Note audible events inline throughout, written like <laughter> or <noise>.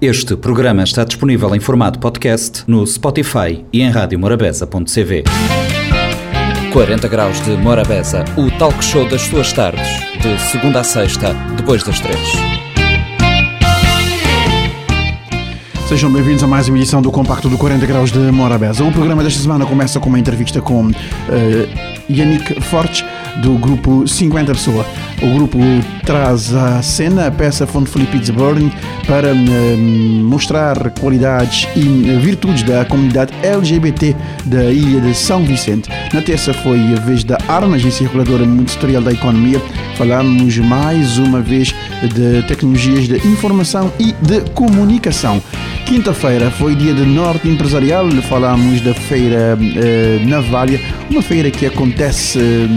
Este programa está disponível em formato podcast no Spotify e em radiomorabeza.cv. 40 Graus de Morabeza, o talk show das suas tardes, de segunda a sexta, depois das três. Sejam bem-vindos a mais uma edição do Compacto do 40 Graus de Morabeza. O programa desta semana começa com uma entrevista com uh, Yannick Fortes, do grupo 50 Pessoa. O grupo traz à cena a peça Fonte Felipe Burning para hum, mostrar qualidades e virtudes da comunidade LGBT da ilha de São Vicente. Na terça foi a vez da Arma, agência reguladora ministerial da economia. Falamos mais uma vez de tecnologias de informação e de comunicação. Quinta-feira foi dia de Norte Empresarial, falamos da feira eh, Navalha, uma feira que acontece eh,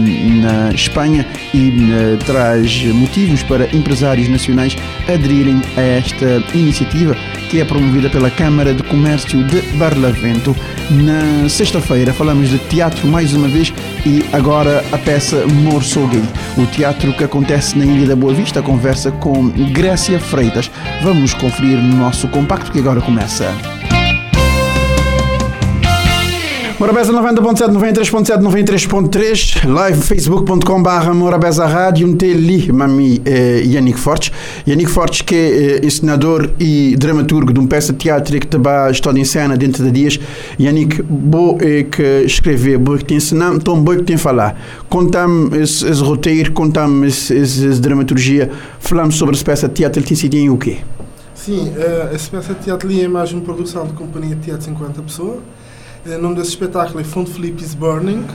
na Espanha e eh, traz motivos para empresários nacionais aderirem a esta iniciativa que é promovida pela Câmara de Comércio de Barlavento. Na sexta-feira falamos de teatro mais uma vez e agora a peça Morso. O teatro que acontece na Ilha da Boa Vista conversa com Grécia Freitas. Vamos conferir no nosso compacto que agora começa. Morabeza 90.7, 93.7, 93.3, live facebook.com barra Morabeza Rádio, um teli, mami eh, Yannick Fortes. Yannick Fortes que é eh, ensinador e dramaturgo de uma peça teatro que está está em cena dentro de dias. Yannick, boa é que escrever, boa que te ensinar, tão boa que tem falar. Conta-me esse, esse roteiro, conta-me essa dramaturgia, falamos sobre essa peça teatro, ele tem em o quê? Sim, uh, essa peça teatro é mais uma produção de companhia de teatro 50 pessoas. O nome desse espetáculo é Felipe is Burning.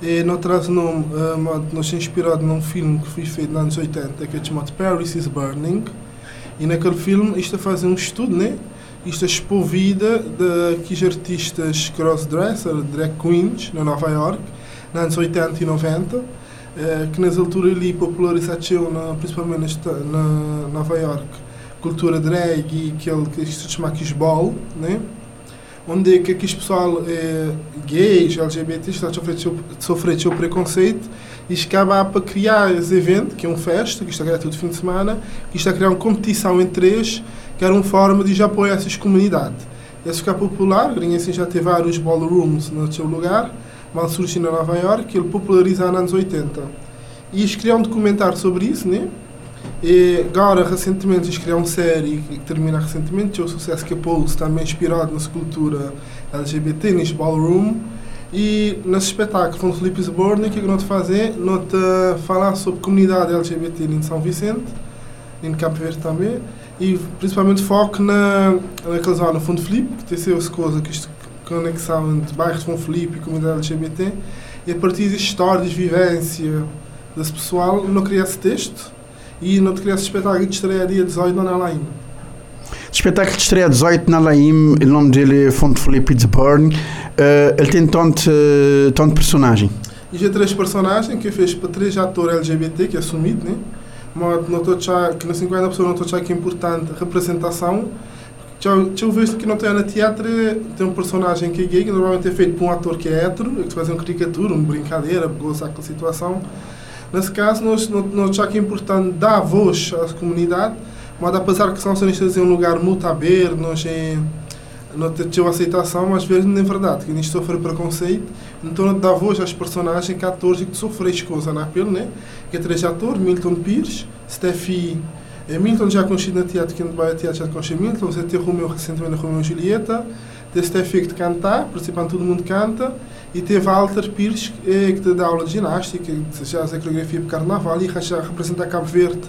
E não traz nome, uh, nós inspirado num filme que foi feito nos anos 80, que é chamado Paris is Burning. E naquele filme, isto a fazer um estudo, né? Isto a expor vida daqueles artistas crossdresser, drag queens, na Nova York, nos anos 80 e 90, uh, que nas alturas ali popularizaram, principalmente na Nova York, cultura drag e aquele que se chama Kishball, né? Onde é que aquele pessoal é, gays, LGBTs, está a sofrer o preconceito e acaba para criar esse evento, que é um festa, que está gratuito fim de semana, que está a criar uma competição entre eles, que era uma forma de já apoiar essas comunidades. Esse ficar popular, assim já teve vários ballrooms no seu lugar, mal surgiu na Nova York, ele popularizou nos anos 80. E eles criaram um documentário sobre isso, né? E agora, recentemente, criaram uma série que termina recentemente, é o sucesso que a Pulse também inspirado na escultura LGBT, neste ballroom. E nesse espetáculo, com o Felipe Borne, o que nós fazer? Nós falar sobre comunidade LGBT em São Vicente, em Campo Verde também, e principalmente foco na, naquela zona Fundo Felipe, que tem essa coisa, que conexão entre bairros de Felipe e comunidade LGBT, e a partir de histórias, vivência desse pessoal, não criar esse texto e não te criasse espetáculo de estreia dia 18 na Laim. Espetáculo de estreia 18 na Laim, o nome dele é Fonte Felipe Burn. Uh, ele tem tanto, uh, tanto personagem. E já três personagens que fez para três atores LGBT que é assumido, né? Mas não estou que na 50 pessoas não estou que é importante representação. Eu vejo que não tem na teatro, tem um personagem que é gay, que normalmente é feito por um ator que é hétero, que faz uma caricatura, uma brincadeira, gozar com a situação. Nesse caso, nós, nós já que é importante dar voz à comunidade, mas apesar que são acionistas em um lugar muito aberto, nós é, não temos aceitação, mas às vezes não é verdade, que a gente sofre preconceito, então dá voz às personagens que atores que sofrem coisas na pele, né? Que é três atores, Milton Pires, Steffi é, Milton já conhecido na teatro, que não vai a teatro já conhece Milton, você tem Romeu recentemente Romeu e Julieta, tem Steffi que te cantar, principalmente todo mundo canta, e teve Walter Pires, eh, que dá aula de ginástica, que já faz a coreografia para carnaval e já representa Cabo Verde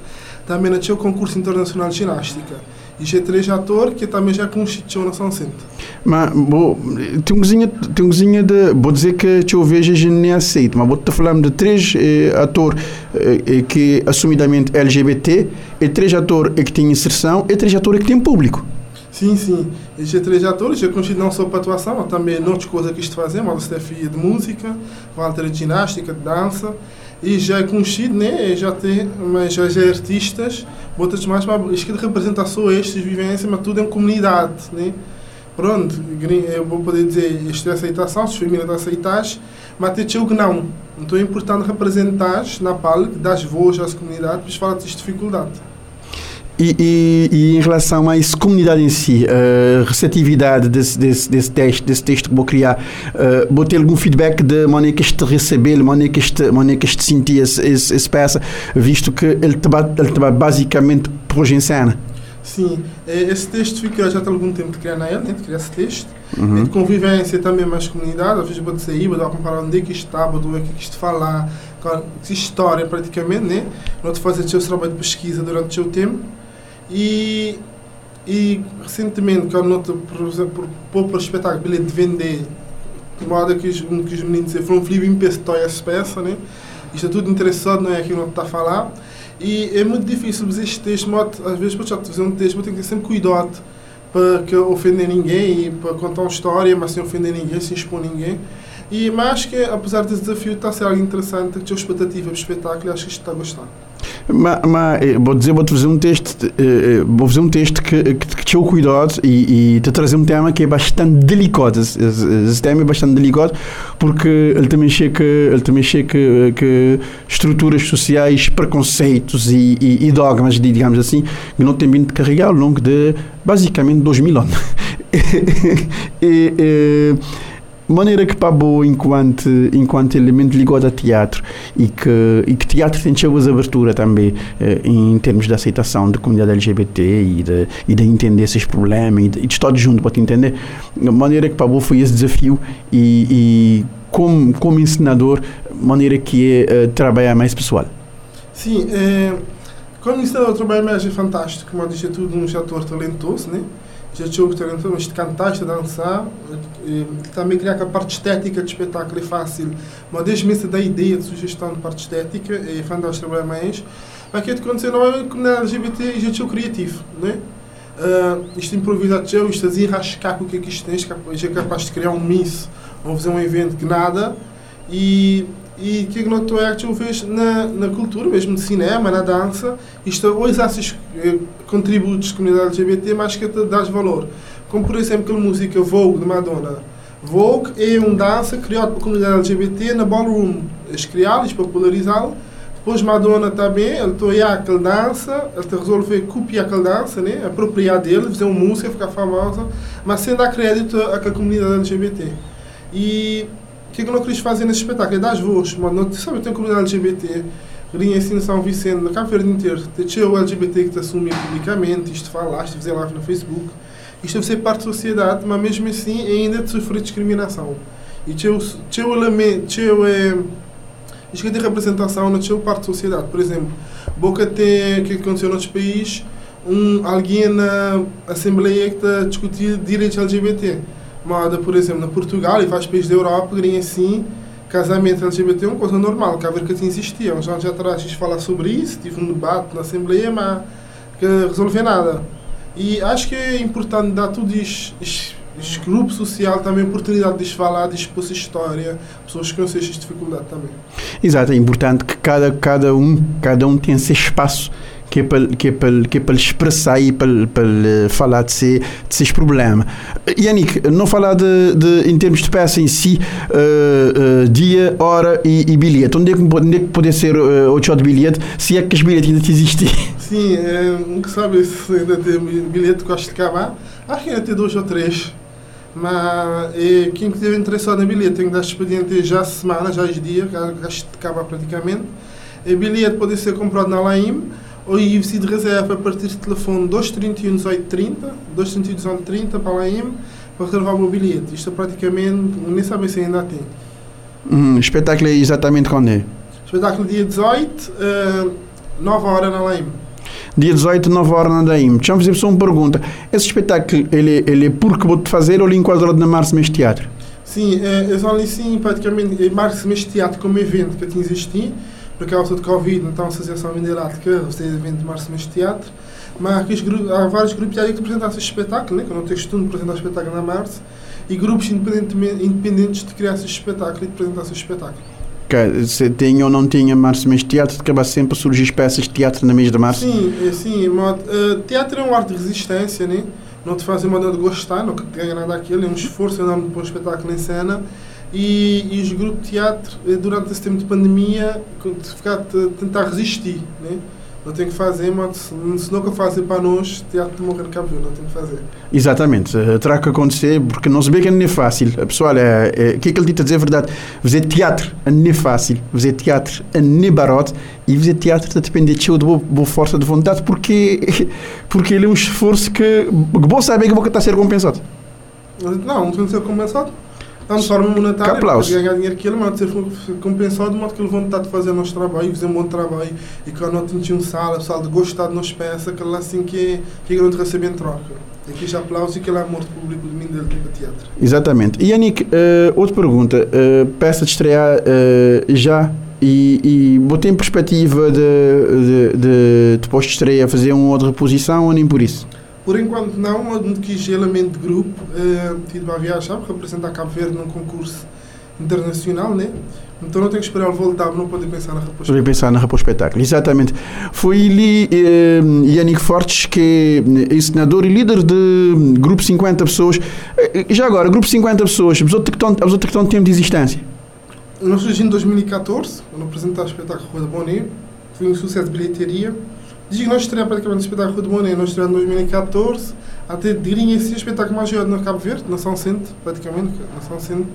também no seu concurso internacional de ginástica. E já três atores que também já constituiu na São Centro. Mas, bo, tem uma coisinha, tem de, vou dizer que eu vejo a gente nem aceito, mas vou te falando de três eh, atores eh, eh que assumidamente LGBT, e três atores que têm inserção, e três atores que têm público. Sim, sim. Estes três atores já não só para atuação, mas também outras coisas que fazemos. A Stefia de música, Walter de ginástica, de dança. E já é conhecido, né? Já tem, mas já, é artistas, outras mais, mas que representa só estes vivências, mas tudo em comunidade, né? Pronto, eu vou poder dizer, isto é aceitação, se família está aceitas, mas tem que não. Então é importante representar na palco, das voz às comunidades, para falar desta dificuldade. E, e, e, em relação a essa comunidade em si, a receptividade desse, desse, desse, texto, desse texto que vou criar, uh, vou ter algum feedback de maneira que este receber, maneira que este, maneira que este sentir essa peça, visto que ele estava ele basicamente pôs em cena? Sim, é, esse texto fica já há algum tempo de criar na ele, né, de criar esse texto. Uhum. De convivência também mais comunidade, às vezes vou sair, vou comparar onde é que está, vou ver o que é que isto falar, história praticamente, né? Não te fazer o seu trabalho de pesquisa durante o seu tempo. E, e recentemente, quando noto, por exemplo, por, espetáculo, de vender, de modo que os, que os meninos diziam, foram um livro em essa peça, né? Isto é tudo interessante, não é aquilo que está a falar. E é muito difícil fazer este texto, às vezes para fazer um texto, tem que ter sempre cuidado para que ofender ninguém e para contar uma história, mas sem ofender ninguém, sem expor ninguém. E mas que apesar desse desafio está a ser algo interessante, que a expectativa para o espetáculo acho que isto está a gostar. Mas, mas eh, vou dizer, vou-te fazer um texto, eh, eh, vou fazer um texto que, que, que te cuidado e, e te trazer um tema que é bastante delicado. Esse, esse, tema é bastante delicado porque ele também chega, ele também chega que, estruturas sociais, preconceitos e, e, e, dogmas, digamos assim, que não tem vindo carregar ao longo de basicamente 2000 anos. <laughs> e, maneira que Pablo, enquanto, enquanto elemento ligado a teatro, e que, e que teatro tem suas abertura também eh, em termos de aceitação da comunidade LGBT e de, e de entender esses problemas e de, e de estar junto para te entender, a maneira que Pablo foi esse desafio e, e como, como ensinador, maneira que é uh, trabalhar mais pessoal. Sim, é, como ensinador, trabalho mais é fantástico, disse, é tudo um ator talentoso, né? Já mas de cantar, de dançar, e também criar a parte estética do espetáculo é fácil, mas desde da ideia de sugestão de parte estética fantástico trabalhar mais. Mas o que aconteceu não é como na LGBT já o criativo, não é? Uh, isto improvisado já, isto assim rascar com o que é que isto tem, é capaz de criar um miss ou fazer um evento que nada e e que não estou a vez na, na cultura, mesmo no cinema, na dança, isto hoje há esses eh, contributos da comunidade LGBT mais que te dás valor. Como, por exemplo, a música Vogue de Madonna. Vogue é uma dança criada pela comunidade LGBT na ballroom. Eles criaram, eles popularizá-la. Depois Madonna também, ele está a aquela dança, ele está resolver copiar aquela dança, né? apropriar dele, fazer uma música, ficar famosa, mas sem dar crédito àquela comunidade LGBT. E o que é que não queres fazer nesse espetáculo? É dar voz, mano. Não, sabe, eu tenho comunidade LGBT, ali em São Vicente, na Cabo Verde inteiro. Tem o LGBT que te assume publicamente, isto falaste, fazer live no Facebook. Isto deve ser parte da sociedade, mas mesmo assim ainda te sofrer discriminação. E teu, teu elemento, teu, é, isto que tem representação na tua parte da sociedade. Por exemplo, Boca tem, o que aconteceu noutros países, um, alguém na Assembleia que está a discutir direitos LGBT moda, por exemplo, na Portugal e vários países da Europa, que assim, casamento LGBT é uma coisa normal, que a ver que assim existia. Uns anos atrás quis falar sobre isso, tive um debate na Assembleia, mas que resolver nada. E acho que é importante dar tudo isso, este grupo social também a oportunidade de falar, de expor a história, pessoas que conhecem esta dificuldade também. Exato, é importante que cada, cada, um, cada um tenha seu espaço que é para, que é para, que é para expressar e para, para falar de, si, de problemas. Yannick, não falar de, de, em termos de peça em si, uh, uh, dia, hora e, e, bilhete. Onde é que, onde é que pode ser uh, o de bilhete, se é que os bilhetes ainda existem? <laughs> Sim, é, nunca sabe se ainda tem bilhete que gosta de acabar. Acho que ainda tem dois ou três. Mas e, quem estiver interessado no bilhete tem que dar expediente já semana, já os dias, que acaba praticamente. O bilhete pode ser comprado na Laim ou IFC de reserva a partir de telefone 231 1830, 231 1830 para lá IM, para reservar o meu bilhete. Isto é praticamente, nem sabem se ainda tem. Hum, espetáculo é exatamente quando é? Espetáculo dia 18, uh, 9 horas na LAIM. Dia 18, 9 horas na LAIM. Deixa-me fazer só uma pergunta. Esse espetáculo, ele, ele é porque vou-te fazer ou ele enquadrado na Março Mês Teatro? Sim, é, é só ali sim, praticamente, é Março Mês Teatro como evento que aqui existia por causa de Covid, então a Associação Minerática, vocês vêm de março neste teatro, mas há vários grupos que apresentaram esse espetáculo, né? que eu não tenho costume de apresentar espetáculo na março, e grupos independentes de criar esse espetáculo e de apresentar esse espetáculo. Okay. Se tinha ou não tinha março mês de teatro, acaba sempre a surgir peças de teatro no mês de março? Sim, é, sim. Mas, uh, teatro é uma arte de resistência, né? não te faz uma de gostar, não ganha nada daquilo, é um esforço enorme para um espetáculo em cena e, e os grupos de teatro, eh, durante esse tempo de pandemia, ficar, tentar resistir. Né? não tem que fazer, mas se nunca fazer para nós, teatro de morrer Cabo não tem que fazer. Exatamente, uh, terá que acontecer, porque não se vê que não é fácil. Pessoal, é, é, que é que ele dita a dizer é verdade? Fazer teatro não é fácil, fazer teatro não é barato e fazer teatro está depender de boa, boa força de vontade, porque, <laughs> porque ele é um esforço que, que bom saber que vou estar a ser compensado. Não, não tem que ser compensado. Está de forma monetária, para ganhar dinheiro que ele, mas ser compensado de modo que ele vontade de fazer o nosso trabalho, fazer um bom trabalho e que não tinha um sala, pessoal de gostar de nós peça, que lá assim que, que não receber em troca. Aqui já aplauso e que lá é morto público de mim dele tipo teatro. Exatamente. E Yannick, uh, outra pergunta. Uh, peça de estrear uh, já e, e botei em perspectiva de, de, de, depois de estreia fazer uma outra reposição ou nem por isso? Por enquanto não, quis elemento de grupo, uh, tive a viajar para representar Cabo Verde num concurso internacional, né? Então não tenho que esperar ele voltar, não poder pensar na Rapos Poder pensar na Rapos Espetáculo, exatamente. Foi ali eh, Yannick Fortes, que é ensinador e líder de grupo 50 pessoas. Eh, já agora, grupo 50 pessoas, os outros que estão, tempo de existência? Nós surgimos em 2014, quando apresentamos o espetáculo Rua da Boné, foi um sucesso de bilheteria. Digo que nós estreamos praticamente o espetáculo da Boné, nós estreamos em 2014, até diria esse espetáculo mais jogado no Cabo Verde, na São Centro, praticamente, na São Centro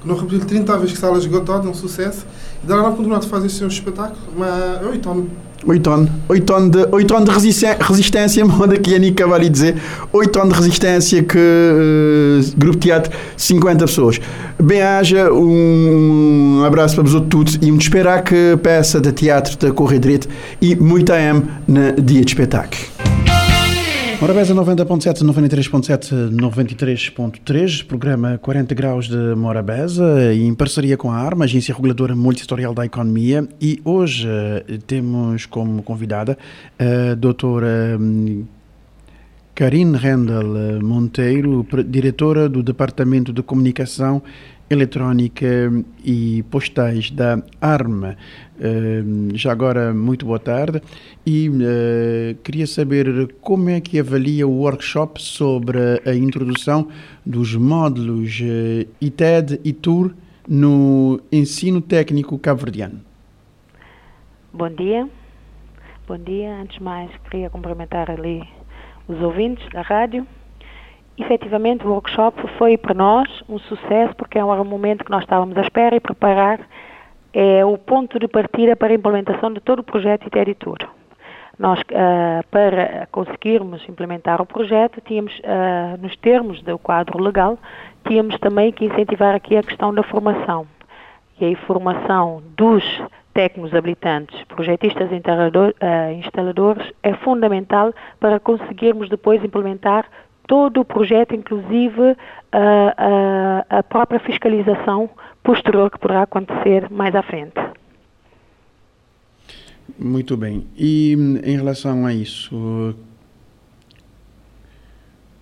que não repetiu 30 vezes que sala esgotada, um sucesso. E daí não continuar a fazer esse espetáculo, mas é 8 anos. 8 anos. 8 anos de, 8 anos de resistência, <laughs> moda que a Nica vai lhe dizer. 8 anos de resistência que uh, Grupo Teatro, 50 pessoas. Bem-haja, um abraço para vos todos e muito esperar que peça de teatro da correr direito e muita M no dia de espetáculo. Morabeza 90.7, 93.7, 93.3, programa 40 graus de Morabeza, em parceria com a ARMA, Agência Reguladora Multissetorial da Economia, e hoje uh, temos como convidada a doutora um, Karine Rendel Monteiro, diretora do Departamento de Comunicação Eletrónica e Postais da ARMA. Uh, já agora, muito boa tarde. E uh, queria saber como é que avalia o workshop sobre a introdução dos módulos uh, ITED e TUR no ensino técnico cabo-verdiano. Bom dia. Bom dia. Antes de mais, queria cumprimentar ali os ouvintes da rádio efetivamente o workshop foi para nós um sucesso porque é um momento que nós estávamos à espera e preparar é o ponto de partida para a implementação de todo o projeto Iteritur. Nós, uh, para conseguirmos implementar o projeto, tínhamos, uh, nos termos do quadro legal, tínhamos também que incentivar aqui a questão da formação. E a formação dos técnicos habilitantes, projetistas e uh, instaladores é fundamental para conseguirmos depois implementar todo o projeto, inclusive a, a, a própria fiscalização posterior que poderá acontecer mais à frente. Muito bem. E em relação a isso,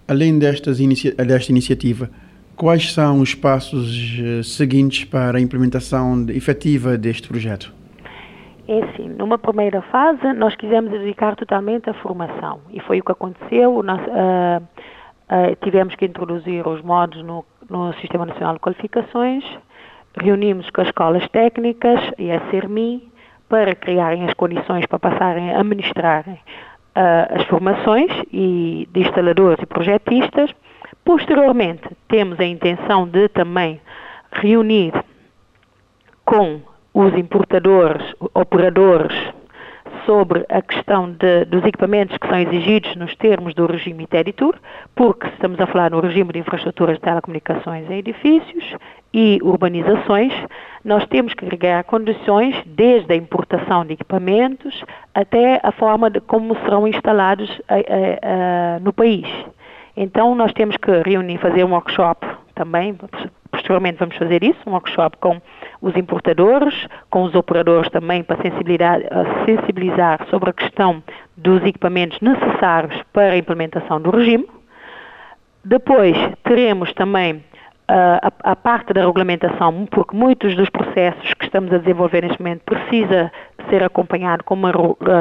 além destas inicia desta iniciativa, quais são os passos eh, seguintes para a implementação efetiva deste projeto? É assim, numa primeira fase nós quisemos dedicar totalmente à formação e foi o que aconteceu. Nós, uh, uh, tivemos que introduzir os modos no, no, Sistema Nacional de Qualificações, reunimos com as escolas técnicas e a CERMI para criarem as condições para passarem a administrarem uh, as formações e de instaladores e projetistas. Posteriormente, temos a intenção de também reunir com os importadores, operadores, sobre a questão de, dos equipamentos que são exigidos nos termos do regime ITERITUR, porque estamos a falar no regime de infraestruturas de telecomunicações em edifícios e urbanizações, nós temos que criar condições desde a importação de equipamentos até a forma de como serão instalados a, a, a, no país. Então, nós temos que reunir, fazer um workshop também, posteriormente vamos fazer isso, um workshop com os importadores, com os operadores também para sensibilizar, sobre a questão dos equipamentos necessários para a implementação do regime. Depois teremos também a, a, parte da regulamentação, porque muitos dos processos que estamos a desenvolver neste momento precisa ser acompanhado com uma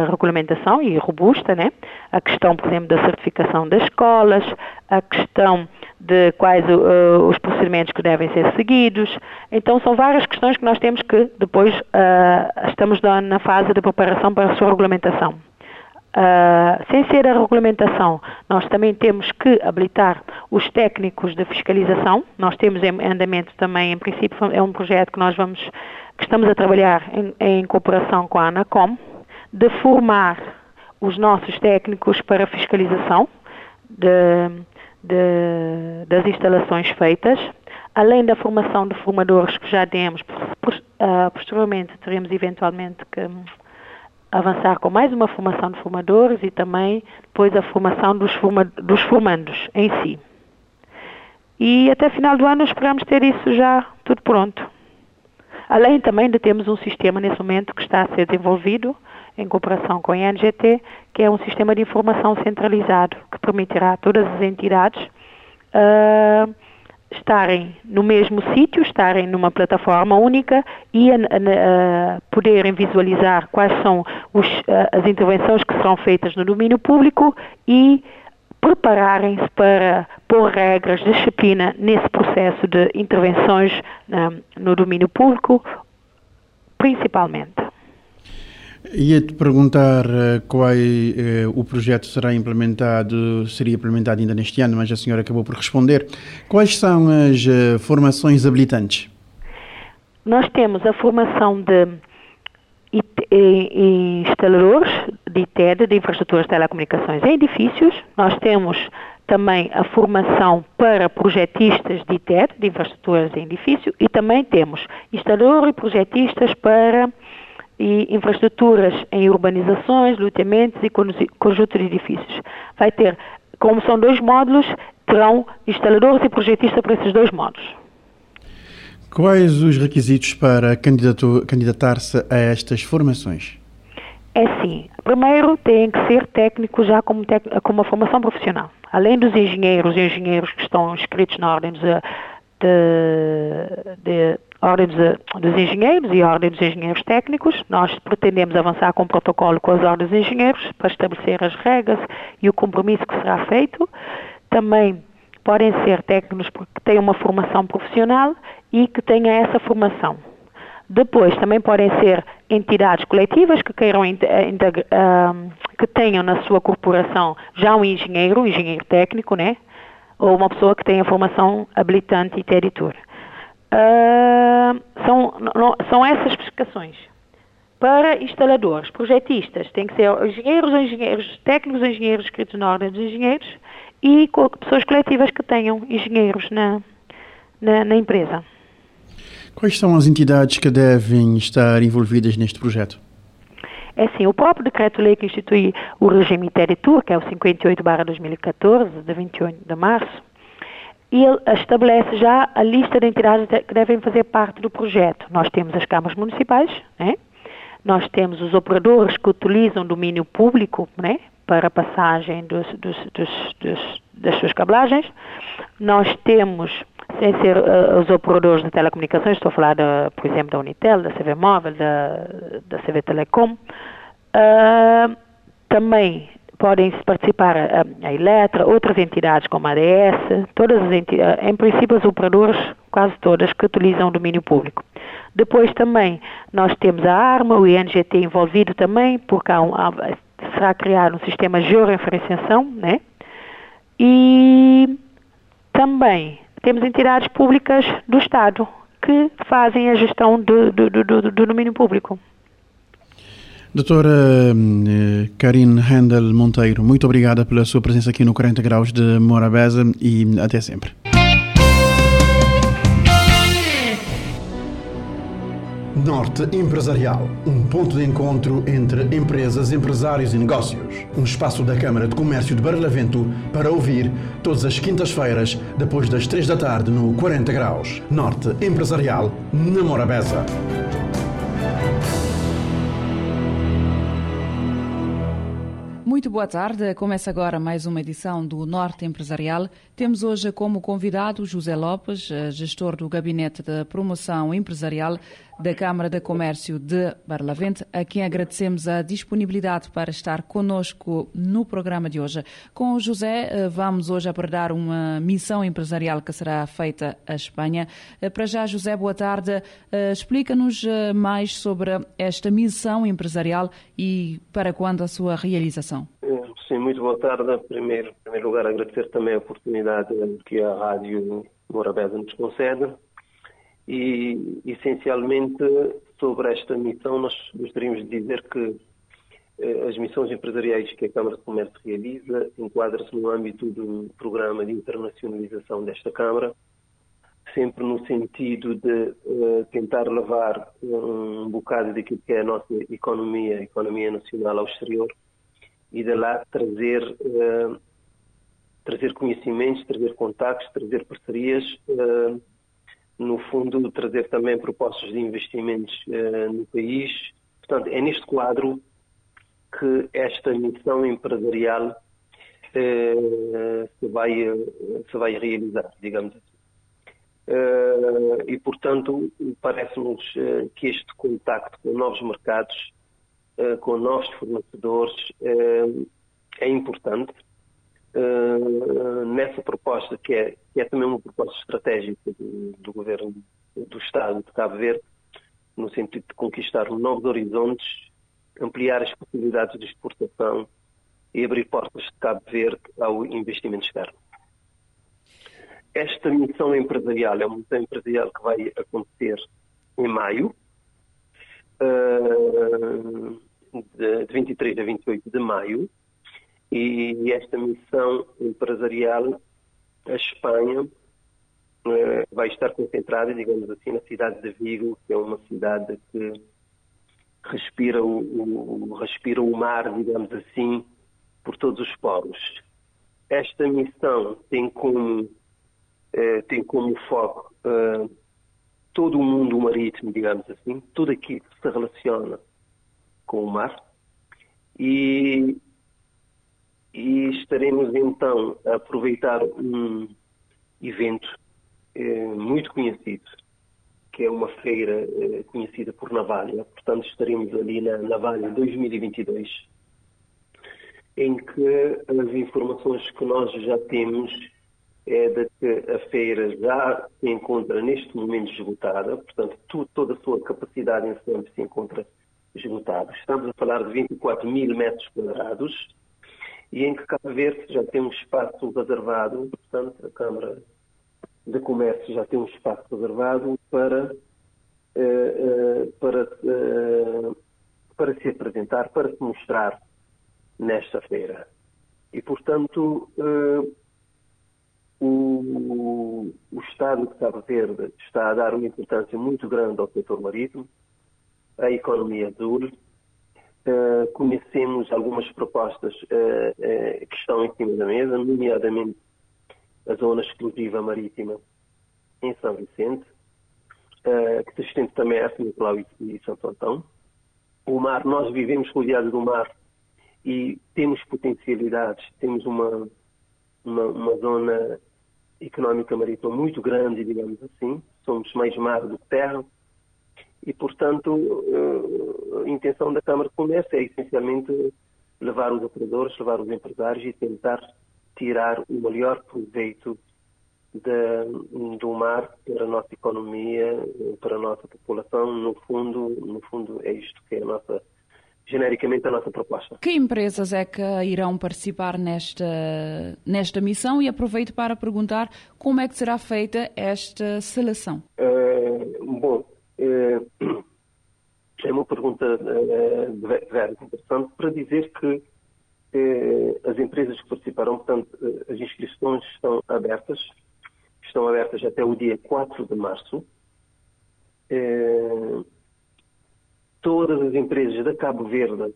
regulamentação e robusta, né? A questão, por exemplo, da certificação das escolas, a questão de quais uh, os procedimentos que devem ser seguidos. Então, são várias questões que nós temos que depois uh, estamos na fase de preparação para a sua regulamentação. Uh, sem ser a regulamentação, nós também temos que habilitar os técnicos de fiscalização. Nós temos em andamento também, em princípio, é um projeto que nós vamos, que estamos a trabalhar em, em cooperação com a ANACOM, de formar os nossos técnicos para fiscalização de, de, das instalações feitas, além da formação de formadores que já temos, uh, posteriormente teremos eventualmente que avançar com mais uma formação de formadores e também depois a formação dos, forma, dos formandos em si. E até final do ano esperamos ter isso já tudo pronto. Além também de termos um sistema nesse momento que está a ser desenvolvido em cooperação com a NGT, que é um sistema de informação centralizado que permitirá a todas as entidades uh, estarem no mesmo sítio, estarem numa plataforma única e a poderem visualizar quais são os, as intervenções que serão feitas no domínio público e prepararem-se para pôr regras de disciplina nesse processo de intervenções no domínio público, principalmente. Ia-te perguntar uh, qual uh, o projeto será implementado, seria implementado ainda neste ano, mas a senhora acabou por responder. Quais são as uh, formações habilitantes? Nós temos a formação de instaladores de ITED, de infraestruturas de telecomunicações em edifícios. Nós temos também a formação para projetistas de ITED, de infraestruturas em edifício, e também temos instaladores e projetistas para e infraestruturas em urbanizações, loteamentos e conjunto de edifícios. Vai ter, como são dois módulos, terão instaladores e projetistas para esses dois módulos. Quais os requisitos para candidatar-se a estas formações? É sim. Primeiro, tem que ser técnico já como, tec, como uma formação profissional. Além dos engenheiros e engenheiros que estão inscritos na ordem de, de, de Ordem dos, dos Engenheiros e Ordem dos Engenheiros Técnicos. Nós pretendemos avançar com um protocolo com as Ordens dos Engenheiros para estabelecer as regras e o compromisso que será feito. Também podem ser técnicos que tenham uma formação profissional e que tenham essa formação. Depois, também podem ser entidades coletivas que queiram que tenham na sua corporação já um engenheiro, um engenheiro técnico, né? Ou uma pessoa que tenha formação habilitante e território. Uh, são, não, são essas especificações. Para instaladores, projetistas, tem que ser engenheiros, engenheiros técnicos, engenheiros escritos na ordem dos engenheiros e pessoas coletivas que tenham engenheiros na, na, na empresa. Quais são as entidades que devem estar envolvidas neste projeto? É assim, o próprio decreto-lei que institui o regime Interitur, que é o 58-2014, de 28 de março, ele estabelece já a lista de entidades que devem fazer parte do projeto. Nós temos as câmaras municipais, né? nós temos os operadores que utilizam domínio público né? Para a passagem dos, dos, dos, das suas cablagens, nós temos, sem ser uh, os operadores de telecomunicações, estou a falar, de, por exemplo, da Unitel, da CV Móvel, da, da CV Telecom, uh, também podem participar a, a Eletra, outras entidades como a ADS, todas as entidades, em princípio os operadores, quase todas, que utilizam o domínio público. Depois também nós temos a ARMA, o INGT envolvido também, porque há um, há, será criado um sistema de georreferenciação, né? E também temos entidades públicas do Estado que fazem a gestão do, do, do, do domínio público. Doutora eh, Karine Handel Monteiro, muito obrigada pela sua presença aqui no 40 Graus de Morabeza e até sempre. Norte Empresarial, um ponto de encontro entre empresas, empresários e negócios. Um espaço da Câmara de Comércio de Barlavento para ouvir todas as quintas-feiras, depois das três da tarde, no 40 Graus. Norte Empresarial, na Morabeza. Muito boa tarde. Começa agora mais uma edição do Norte Empresarial. Temos hoje como convidado José Lopes, eh, gestor do Gabinete de Promoção Empresarial da Câmara de Comércio de Barlavente, a quem agradecemos a disponibilidade para estar conosco no programa de hoje. Com o José, eh, vamos hoje abordar uma missão empresarial que será feita à Espanha. Eh, para já, José, boa tarde. Explica-nos mais sobre esta missão empresarial e para quando a sua realização. Sim, muito boa tarde. Primeiro, em primeiro lugar, agradecer também a oportunidade que a Rádio Morabeza nos concede e, essencialmente, sobre esta missão, nós gostaríamos de dizer que eh, as missões empresariais que a Câmara de Comércio realiza enquadra-se no âmbito do programa de internacionalização desta Câmara, sempre no sentido de uh, tentar levar um bocado daquilo que é a nossa economia, a economia nacional ao exterior, e de lá trazer, uh, trazer conhecimentos, trazer contactos, trazer parcerias, uh, no fundo trazer também propostas de investimentos no país. Portanto, é neste quadro que esta missão empresarial se, vai, se vai realizar, digamos assim. Uh, e, portanto, parece-nos uh, que este contacto com novos mercados, uh, com novos fornecedores, é importante. Nessa proposta, que é, que é também uma proposta estratégica do, do, governo do Estado de Cabo Verde, no sentido de conquistar novos horizontes, ampliar as possibilidades de exportação e abrir portas de Cabo Verde ao investimento externo. Esta missão empresarial é uma missão empresarial que vai acontecer em maio, uh, de 23 a 28 de maio, e esta missão empresarial, a Espanha, uh, vai estar concentrada, digamos assim, na cidade de Vigo, que é uma cidade que respira o, o, respira o mar, digamos assim, por todos os poros. Esta missão tem como eh, tem como foco uh, todo o mundo marítimo, digamos assim, tudo aquilo que se relaciona com o mar. E, e estaremos então a aproveitar um evento eh, muito conhecido, que é uma feira eh, conhecida por Navalha. Portanto, estaremos ali na Navalha 2022, em que as informações que nós já temos é de que a feira já se encontra neste momento esgotada, portanto, tu, toda a sua capacidade em sempre se encontra esgotada. Estamos a falar de 24 mil metros quadrados e em que Cabo Verde já tem um espaço reservado, portanto, a Câmara de Comércio já tem um espaço reservado para, eh, eh, para, eh, para se apresentar, para se mostrar nesta feira. E, portanto, o, o Estado de Cabo Verde está a dar uma importância muito grande ao setor marítimo, à economia azul. Uh, conhecemos algumas propostas uh, uh, que estão em cima da mesa, nomeadamente a zona exclusiva marítima em São Vicente, que se estende também a São Nicolau e Santo Antão. O mar, nós vivemos rodeados do mar e temos potencialidades, temos uma, uma, uma zona económica marítima muito grande, digamos assim, somos mais mar do que terra, e, portanto, eh, a intenção da Câmara de Comércio é essencialmente levar os operadores, levar os empresários e tentar tirar o melhor proveito de, do mar para a nossa economia, para a nossa população. No fundo, no fundo é isto que é a nossa genericamente a nossa proposta. Que empresas é que irão participar nesta, nesta missão? E aproveito para perguntar como é que será feita esta seleção. Uh, bom, <clears throat> é uma pergunta very interessante para dizer que as empresas que participarão, portanto, as inscrições estão abertas, estão abertas até o dia 4 de março todas as empresas da Cabo Verde,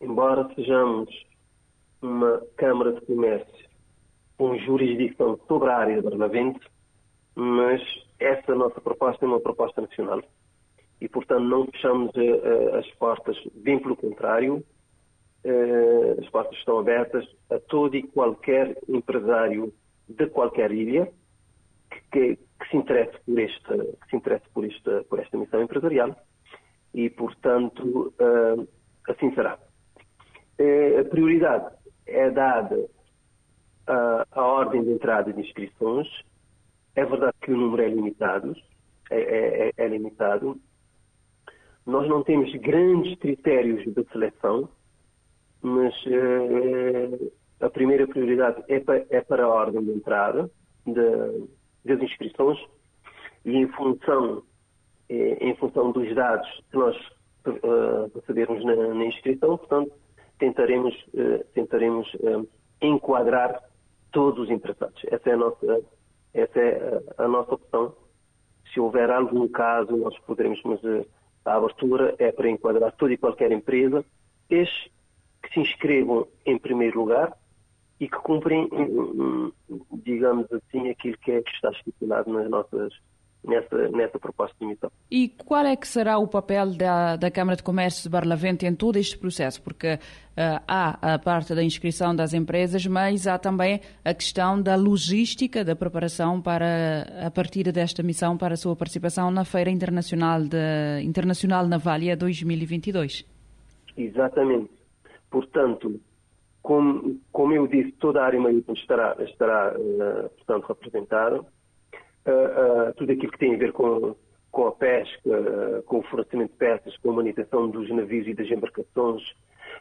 embora sejamos uma Câmara de Comércio com jurisdição sobre a área de Barlavente, mas essa nossa proposta é uma proposta nacional. E, portanto, não fechamos uh, as portas, bem pelo contrário, eh, as portas estão abertas a todo e qualquer empresário de qualquer ilha que, que se interesse por esta, que se interesse por esta, por esta missão empresarial e, portanto, assim será. A prioridade é dada à, à ordem de entrada de inscrições. É verdade que o número é limitado, é, é, é, é limitado. Nós não temos grandes critérios de seleção, mas uh, a primeira prioridade é para, é para, a ordem de entrada de, das inscrições e em função, eh, em função dos dados que nós uh, recebermos na, na, inscrição, portanto, tentaremos, uh, tentaremos uh, enquadrar todos os interessados. Essa é a nossa, essa é a, a nossa opção. Se houver algum caso, nós poderemos, mas a abertura é para enquadrar toda e qualquer empresa, estes que se inscrevam em primeiro lugar e que cumprem, digamos assim, aquilo que, é, que está estipulado nas nossas nessa, nessa proposta de missão. E qual é que será o papel da, da Câmara de Comércio de Barlavento em todo este processo? Porque uh, há a parte da inscrição das empresas, mas há também a questão da logística, da preparação para a partir desta missão para a sua participação na Feira Internacional, de, Internacional Navalha 2022. Exatamente. Portanto, como, como eu disse, toda a área marítima estará, estará uh, portanto, representada. Uh, tudo aquilo que tem a ver com, com a pesca, com o fornecimento de peças, com a manutenção dos navios e das embarcações,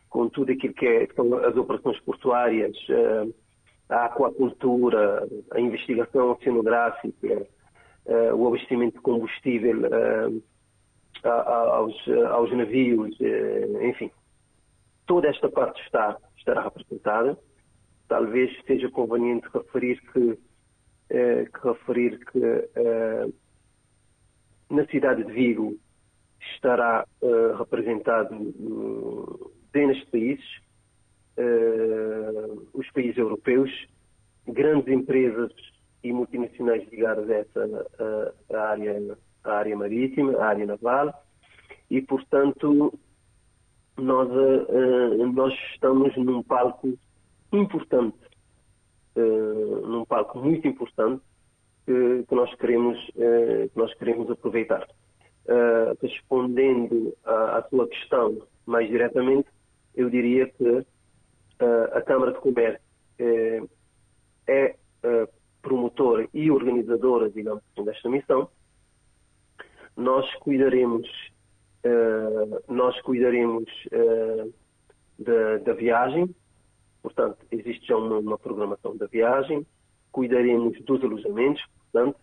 com tudo aquilo que, é, que são as operações portuárias, a aquacultura, a investigação oceanográfica, o abastecimento de combustível aos, aos navios, enfim. Toda esta parte está estará representada. Talvez seja conveniente referir que, eh, que referir que eh, na cidade de Vigo estará eh, representado dezenas de países, os países europeus, grandes empresas e multinacionais ligadas a essa a, área, a área marítima, a área naval, e portanto nós, nós estamos num palco importante, num palco muito importante que, que nós, queremos, uh, que nós queremos aproveitar. respondendo à, à, sua questão mais diretamente, eu diria que a Câmara de Comércio é promotora e organizadora, digamos assim, desta missão. Nós cuidaremos nós cuidaremos da, da, viagem, portanto, existe já uma, uma, programação da viagem, cuidaremos dos alojamentos, portanto,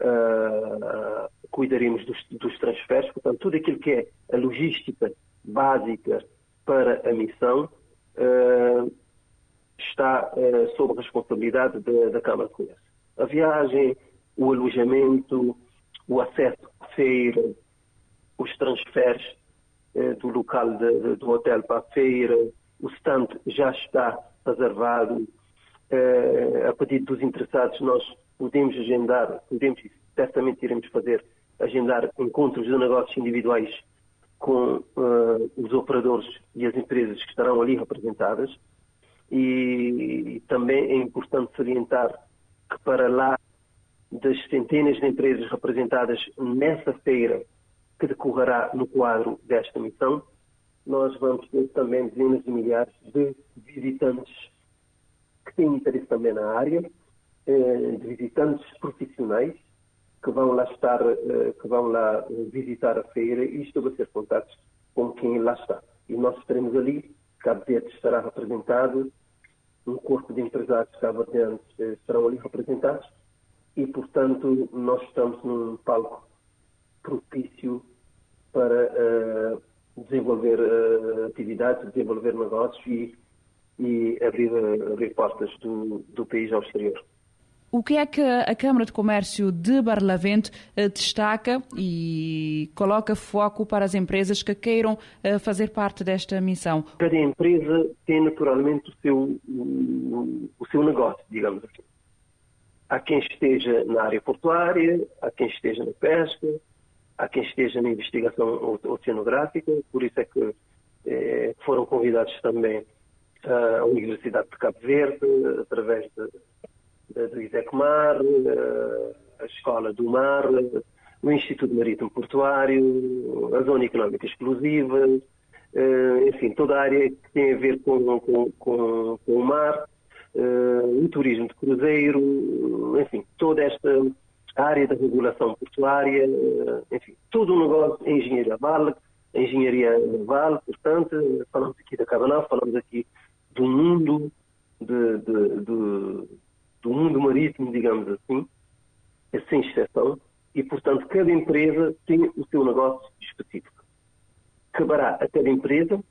uh, cuidaremos dos, dos transferes, portanto, tudo aquilo que é a logística básica para a missão está sob a responsabilidade da, Câmara de Comércio. A viagem, o alojamento, o acesso à feira, os transferes do local de, de, do hotel para a feira, o stand já está reservado. Eh, a pedido dos interessados, nós podemos agendar, podemos, certamente iremos fazer, agendar encontros de negócios individuais com uh, os operadores e as empresas que estarão ali representadas. E, e também é importante salientar que para lá das centenas de empresas representadas nessa feira, que decorrerá no quadro desta missão. Nós vamos ter também dezenas de milhares de visitantes que têm interesse também na área, eh, de visitantes profissionais que vão lá estar, eh, que vão lá visitar a feira e estabelecer contatos com quem lá está. E nós estaremos ali, Cabo Verde estará representado, um corpo de empresários cabo-verdianos eh, estarão ali representados e, portanto, nós estamos num palco propício para desenvolver uh, atividades, desenvolver negócios e, e abrir, abrir portas do, do país ao exterior. O que é que a Câmara de Comércio de Barlavento eh, destaca e coloca foco para as empresas que queiram fazer parte desta missão? Cada empresa tem naturalmente o seu, o seu negócio, digamos assim. Há quem esteja na área portuária, há quem esteja na pesca, há quem esteja na investigação oceanográfica, por isso é que eh, foram convidados também a Universidade de Cabo Verde, através de, de, do ISECMAR, a Escola do Mar, o Instituto Marítimo Portuário, a Zona Económica Exclusiva, enfim, toda a área que tem a ver com, com, com, com o mar, o turismo de cruzeiro, enfim, toda esta área da regulação portuária, enfim, todo o negócio, a engenharia naval, engenharia naval, portanto, falamos aqui da Cabanal, falamos aqui do mundo, de, de, de, do mundo marítimo, digamos assim, sem exceção, e, portanto, cada empresa tem o seu negócio específico. Caberá a cada empresa,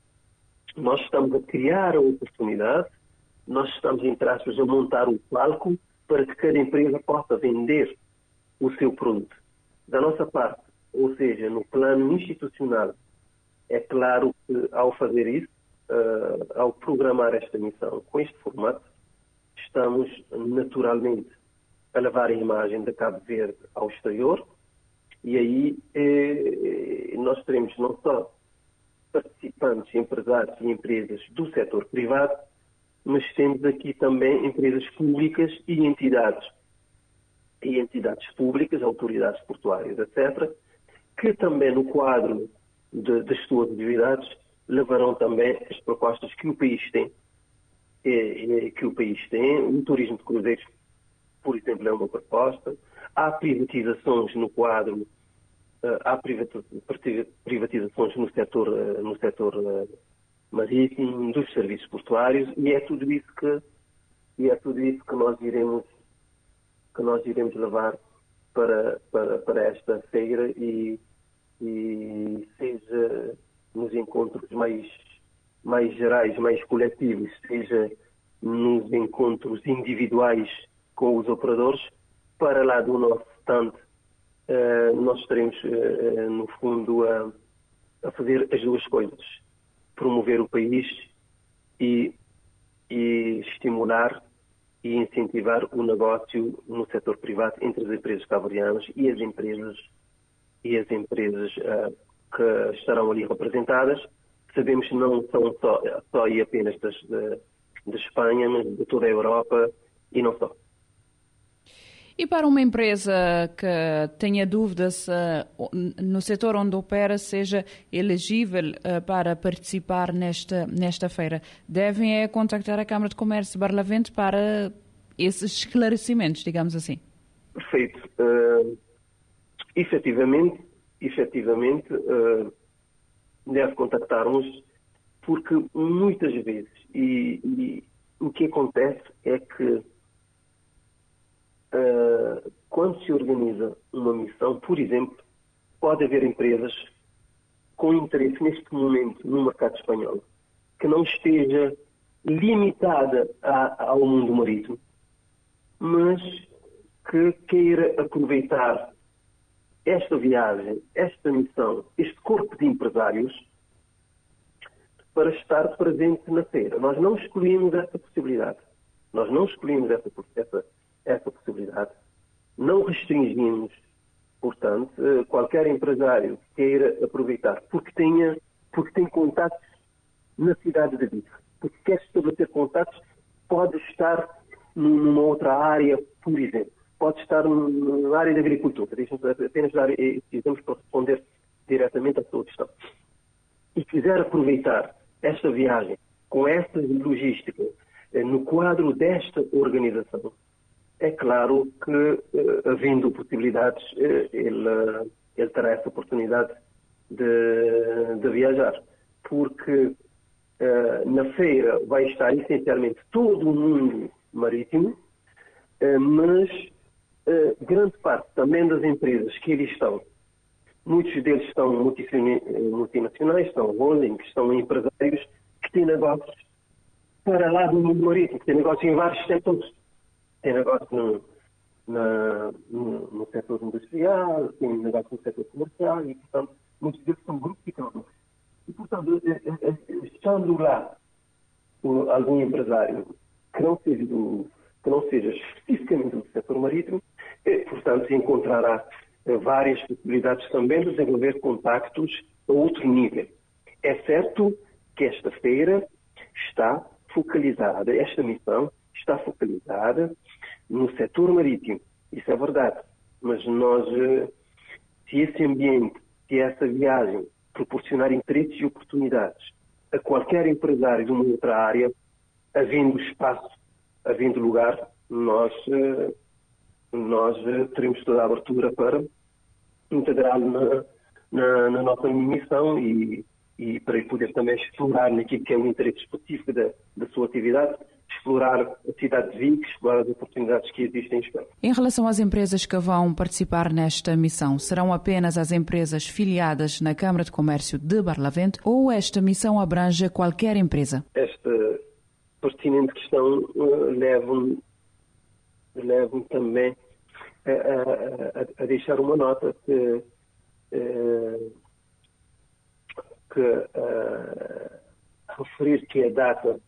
nós estamos a criar a oportunidade, nós estamos, entre aspas, a montar o palco para que cada empresa possa vender o seu produto. Da nossa parte, ou seja, no plano institucional, é claro que ao fazer isso, uh, ao programar esta missão com este formato, estamos naturalmente a levar a imagem da Cabo Verde ao exterior e aí eh, nós teremos não só participantes, empresários e empresas do setor privado, mas temos aqui também empresas públicas e entidades e entidades públicas, autoridades portuárias, etc., que também no quadro de, das suas atividades levarão também as propostas que o país tem. Que o país tem. O turismo de cruzeiros, por exemplo, é uma proposta. Há privatizações no quadro, eh, há privatizações no setor, eh, no setor eh, marítimo, dos serviços portuários, e é tudo isso que, e é tudo isso que nós iremos que nós iremos levar para, para, para esta feira e, e seja nos encontros mais, mais gerais, mais coletivos, seja nos encontros individuais com os operadores, para lá do nosso stand, uh, nós estaremos, uh, no fundo, a, a, fazer as duas coisas. Promover o país e, e estimular e incentivar o negócio no setor privado entre as empresas cabo-verdianas e as empresas e as empresas uh, que estarão ali representadas. Sabemos que não são só, só e apenas das, de, Espanha, mas de toda a Europa e não só. E para uma empresa que tenha dúvidas no setor onde opera seja elegível eh, para participar nesta, nesta feira, devem é contactar a Câmara de Comércio de Barlavento para esses esclarecimentos, digamos assim. Perfeito. Uh, efetivamente, efetivamente uh, deve contactar-nos porque muitas vezes, e, e o que acontece é que uh, quando se organiza uma missão, por exemplo, pode haver empresas com interesse neste momento no mercado espanhol que não esteja limitada a, ao mundo marítimo, mas que queira aproveitar esta viagem, esta missão, este corpo de empresários para estar presente na feira. Nós não escolhemos essa possibilidade. Nós não escolhemos essa, essa, essa possibilidade. Não restringimos, portanto, eh, qualquer empresário que queira aproveitar, porque tenha, porque tem contatos na cidade de Vigo, porque quer estabelecer contatos, pode estar numa outra área, por exemplo. Pode estar na área da agricultura. Deixa-me apenas dar exemplos para responder diretamente à sua questão. E quiser aproveitar esta viagem com esta logística eh, no quadro desta organização, é claro que, eh, havendo possibilidades, eh, ele, ele terá essa oportunidade de, de viajar. Porque na feira vai estar essencialmente todo o mundo marítimo, mas grande parte também das empresas que ali estão, muitos deles estão multinacionais, estão holdings, estão empresários que têm negócios para lá do mundo marítimo, que têm negócios em vários setores tem negócio no, na, no, no, setor industrial, tem negócio no setor comercial e, portanto, muitos deles são grupos económicos. E, portanto, é, é, é, estando lá algum empresário que não seja, do, que não seja especificamente do setor marítimo, portanto, encontrará várias possibilidades também de desenvolver contactos a outro nível. É certo que esta feira está focalizada, esta missão está focalizada no setor marítimo. Isso é verdade. Mas nós, eh, se esse ambiente, se essa viagem proporcionar interesses e oportunidades a qualquer empresário de uma outra área, havendo espaço, havendo lugar, nós, eh, nós eh, teremos toda a abertura para integrá-lo na, na, na, nossa missão e, e para poder também explorar naquilo que é o interesse específico da, da sua atividade, explorar a cidade de Vigo, explorar as oportunidades que existem em Espanha. Em relação às empresas que vão participar nesta missão, serão apenas as empresas filiadas na Câmara de Comércio de Barlavento ou esta missão abrange qualquer empresa? Esta pertinente questão uh, leva-me leva também a, a, a, deixar uma nota que, uh, que uh, referir que a data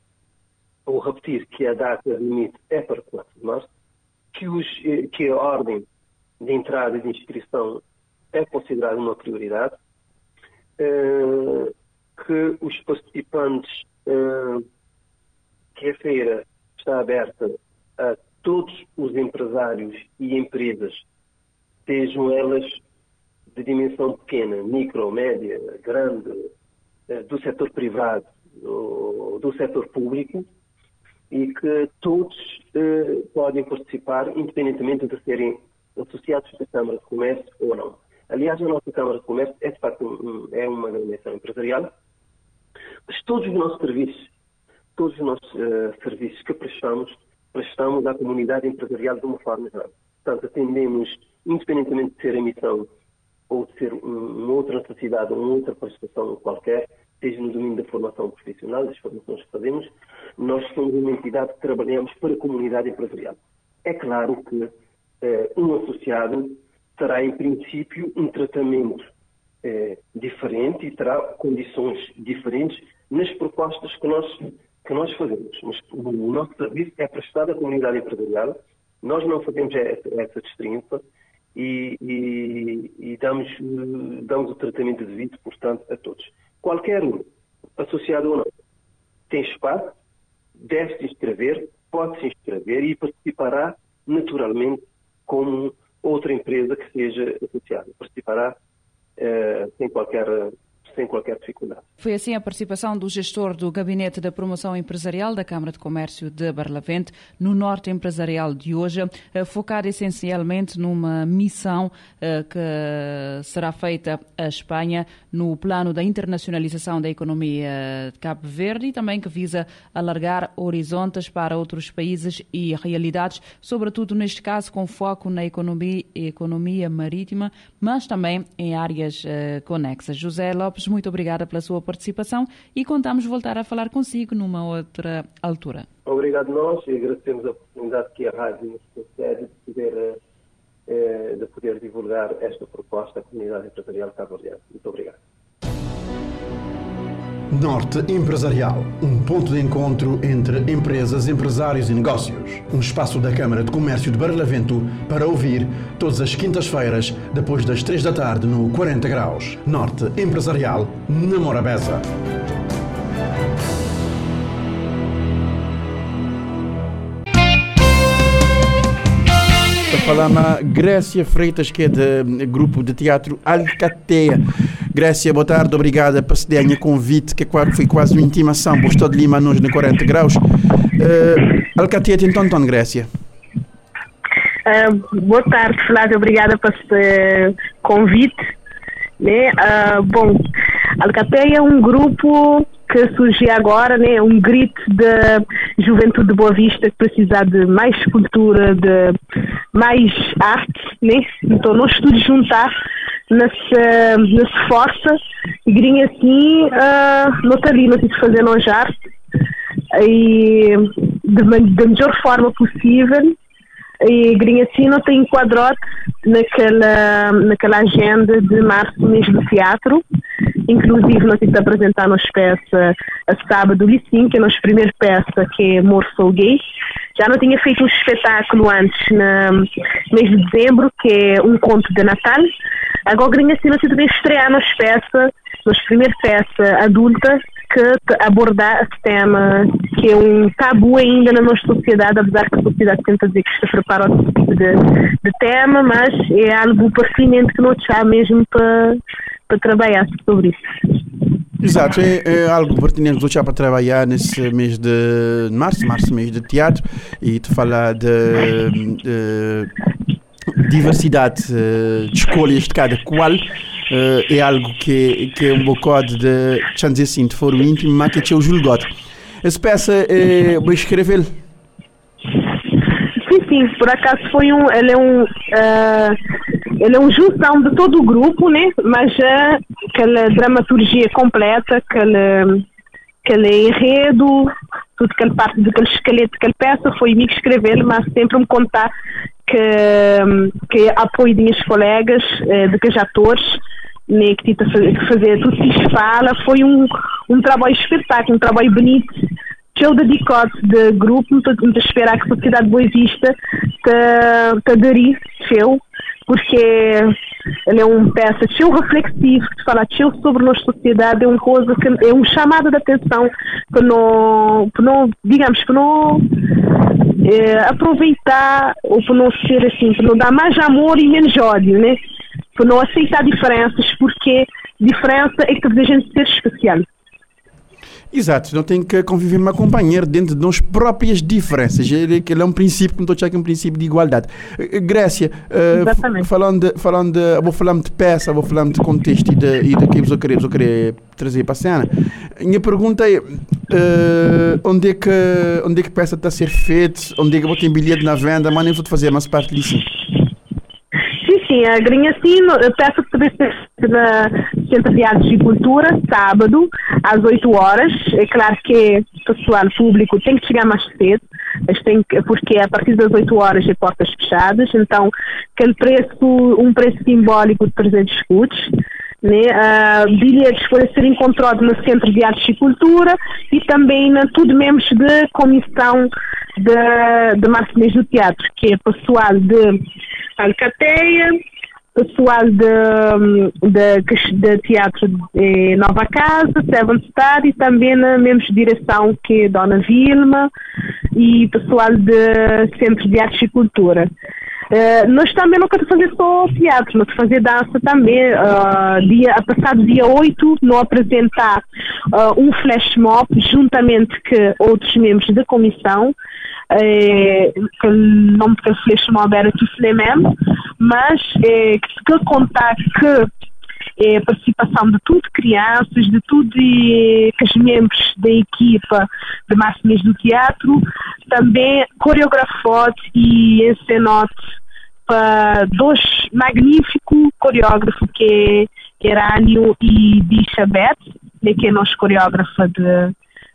ou repetir que a data limite é para 4 de março, que, os, eh, que a ordem de entrada e de inscrição é considerada uma prioridade, uh, que os participantes, uh, que a feira está aberta a todos os empresários e empresas, sejam elas de dimensão pequena, micro, média, grande, do setor privado, do, do setor público, e que todos eh, podem participar, independentemente de serem associados da Câmara de Comércio ou não. Aliás, a nossa Câmara de Comércio é, de facto, é uma dimensão empresarial, mas todos os nossos serviços, todos os nossos uh, serviços que prestamos, prestamos à comunidade empresarial de uma forma geral. Portanto, atendemos, independentemente de ser a missão ou de ser um, uma outra necessidade ou uma outra prestação qualquer, seja no domínio da formação profissional, das formações que fazemos, nós somos uma entidade que trabalhamos para a comunidade empresarial. É claro que eh, um associado terá, em princípio, um tratamento eh, diferente e terá condições diferentes nas propostas que nós, que nós fazemos. Mas o nosso serviço é prestado à comunidade empresarial, nós não fazemos essa, essa e, e, e damos, damos o tratamento devido, portanto, a todos. Qualquer um, associado ou não, tem espaço, deve se inscrever, pode se inscrever e participará naturalmente como outra empresa que seja associada. Participará uh, sem qualquer sem qualquer dificuldade. Foi assim a participação do gestor do Gabinete da Promoção Empresarial da Câmara de Comércio de Barlavente no Norte Empresarial de hoje, eh, focada essencialmente numa missão eh, que será feita à Espanha no plano da internacionalização da economia de Cabo Verde e também que visa alargar horizontes para outros países e realidades, sobretudo neste caso com foco na economia, economia marítima, mas também em áreas uh, conexas. José Lopes Lopes, muito obrigada pela sua participação e contamos voltar a falar consigo numa outra altura. Obrigado nós e agradecemos a oportunidade que a rádio nos concede de poder, eh, de poder divulgar esta proposta à comunidade empresarial cabo-verdiana. Muito obrigado. Norte Empresarial, um ponto de encontro entre empresas, empresários e negócios. Um espaço da Câmara de Comércio de Barlavento para ouvir todas as quintas-feiras, depois das três da tarde, no 40 Graus. Norte Empresarial, na Morabeza. Falamos Grécia Freitas, que é do grupo de teatro Alcateia. Grécia, boa tarde, obrigada por ceder a convite, que foi quase uma intimação, gostou de Lima, nós na 40 graus. Uh, Alcateia tem tanto, Grécia. Uh, boa tarde, Flávio, obrigada por este convite. Né? Uh, bom, Alcateia é um grupo que surge agora, né, um grito da juventude de Boa Vista que precisa de mais cultura, de mais arte, né? Então nós todos juntar nessa, nessa força e grinha assim, uh, não ali, não fazer nós arte e de, da melhor forma possível e grinha não tem enquadrote naquela, naquela agenda de março mês do teatro Inclusive, nós estamos apresentar nossa peça a sábado, Licim, que é a nossa primeira peça, que é Mor Sou Gay. Já não tinha feito um espetáculo antes, no mês de dezembro, que é um conto de Natal. Agora, assim, nós estamos a estrear nossa peça, nossa primeira peça adulta, que abordar esse tema, que é um tabu ainda na nossa sociedade, apesar que a sociedade tenta dizer que está preparada para esse tipo de, de, tema, mas é algo pertinente que não está mesmo para, para trabalhar sobre isso. Exato, é, é, algo pertinente do para trabalhar nesse mês de março, março mês de teatro, e te falar de, de diversidade eh, de escolhas de cada qual é algo que, que é um bocado de, deixa dizer assim, de foro íntimo, mas que é o julgado. Essa peça, é, vou escrever Sim, sim, por acaso foi um, ele é um, uh, ele é um junção de todo o grupo, né? Mas uh, aquela dramaturgia completa, aquele, aquele enredo, tudo aquele parte daquele esqueleto, aquela peça, foi que escrever, mas sempre me contar que, que apoio de minhas colegas, uh, de que atores, né, que tenta fazer tudo que se fala, foi um, um trabalho espetáculo, um trabalho bonito eu dedico-te de grupo, a esperar que a sociedade Boa Vista te, te aderir, seu, porque ele é uma peça teu reflexivo, que fala teu sobre nossa sociedade, é coisa que é um chamado de atenção para não, para não digamos, para não é, aproveitar ou para não ser assim, para não dar mais amor e menos ódio, né? Para não aceitar diferenças, porque diferença é que faz a gente ser especial. Exato, não tem que conviver com uma companheira dentro de nós próprias diferenças. Ele, ele é um princípio, como estou a um princípio de igualdade. Eh, Grécia, uh, falando, falando vou falar de peça, vou falar de contexto e de que eu queria, eu queria trazer para a cena. Minha pergunta é, uh, onde é que onde é que peça está a ser feita? Onde é que eu tenho bilhete na venda? Mas nem vou fazer mais parte disso sim, a Grinhacino, peço que ser na Centro de Artes e Cultura, sábado, às 8 horas. É claro que o pessoal público tem que chegar mais cedo, tem que, porque a partir das 8 horas é portas fechadas, então aquele preço, um preço simbólico de 300 escudos. Né? Uh, bilhetes ser encontrados no Centro de Artes e Cultura e também na tudo membros de comissão de, de Marcelês do Teatro, que é pessoal de Alcateia, pessoal de, de, de teatro de Nova Casa, Seven Star e também na mesma direção que é Dona Vilma e pessoal de Centro de Arte e Cultura. Nós também não queremos fazer só teatro, nós fazer dança também. Uh, dia, a passado dia 8, nós apresentar uh, um flash mob juntamente com outros membros da comissão que o nome que ele chamava era Tuslemem, mas é, que contar que é participação de tudo crianças, de tudo que os membros da equipa de máximas do teatro, também coreografou e encenou para dois magníficos coreógrafos que é Erânio e Bisha Beth, né, que é nosso coreógrafo de,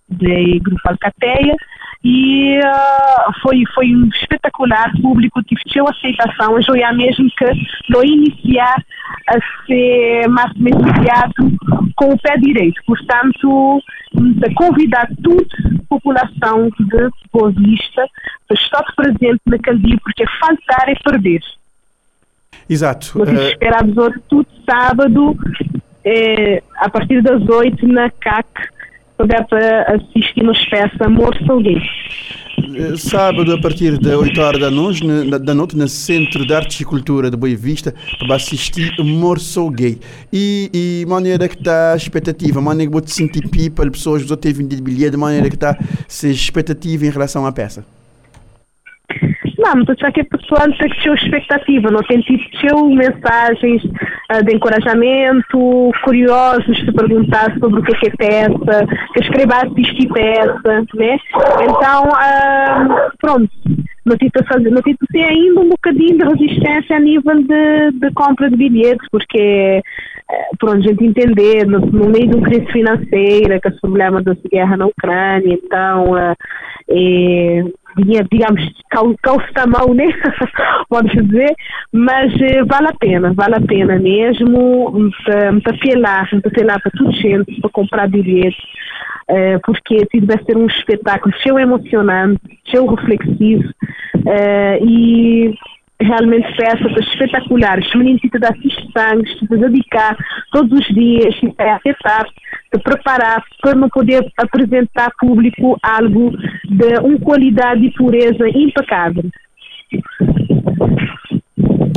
de Grupo Alcateia, e uh, foi, foi um espetacular, público teve uma aceitação, eu já mesmo que não iniciar a ser mais teatro com o pé direito, portanto, de convidar toda a população de Boa Vista para estar presente naquele dia, porque faltar é perder. Exato. Nós uh... esperamos hoje tudo sábado, eh, a partir das 8 na CAC, puder para assistir nos peça Amor Gay. Eh, sábado, a partir de 8 horas da noite, na, da noite no Centro de Arte e Cultura de Boa Vista, para assistir Amor Sou Gay. E, e maneira que está a expectativa, maneira que vou te sentir people, pessoas que têm vendido bilhete, maneira que está a expectativa em relação à peça não, mas já que a pessoa tem que ter expectativa, não tem ter mensagens uh, de encorajamento, curiosos de perguntar sobre o que é, que é peça, que escreva assistir peça, né? Então, uh, pronto, não tive não tive ter ainda um bocadinho de resistência a nível de, de compra de bilhetes, porque eh, pronto, a gente entender, no, no, meio de uma crise financeira, com os problemas da guerra na Ucrânia, então, uh, é, digamos, calça mão, né? <laughs> Pode dizer, mas eh, vale a pena, vale a pena mesmo, muito apelar, muito apelar para toda gente, para comprar bilhetes, eh, porque assim, vai ser um espetáculo cheio emocionante, cheio reflexivo, eh, e realmente peças espetaculares. Os meninos te dar sangue, se dedicar todos os dias, se acertar, se preparar para poder apresentar ao público algo de uma qualidade e pureza impecável.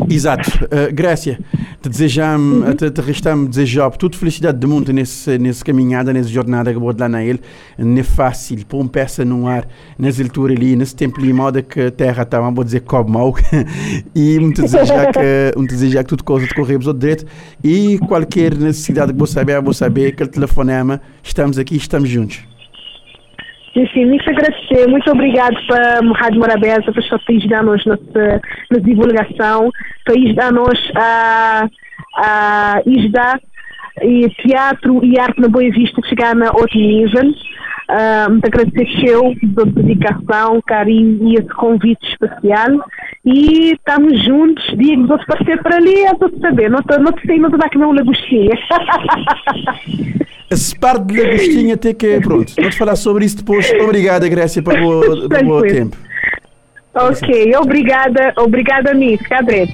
Exato. Uh, Grécia, te desejamos, uhum. te, te restamos desejar toda felicidade do mundo nesse, nesse caminhada, nessa jornada que vou lá na ele. Não é fácil pôr uma peça no ar nessa altura ali, nesse tempo ali, modo que a terra está, vou dizer, cobre mal. <laughs> e me desejar que, me desejar que tudo coisa te correr para direito. E qualquer necessidade que você saber, vou saber, aquele telefonema, estamos aqui, estamos juntos. Muito agradecer. Muito obrigado para a Rádio Morabeza, para o país dar-nos nossa, nossa divulgação, para dar-nos a, a e teatro e arte na Boa Vista chegar na outro nível. Uh, muito agradecer eu pela dedicação, carinho e esse convite especial. E estamos juntos, digo, vou aparecer para ali, eu vou saber, não, não te sei, não te dá que não lagostinha. <laughs> Esse par de lagostinha até que, pronto, vou-te falar sobre isso depois. Obrigada, Grécia, pelo, pelo tempo. Ok, obrigada, obrigada a mim, fica direito.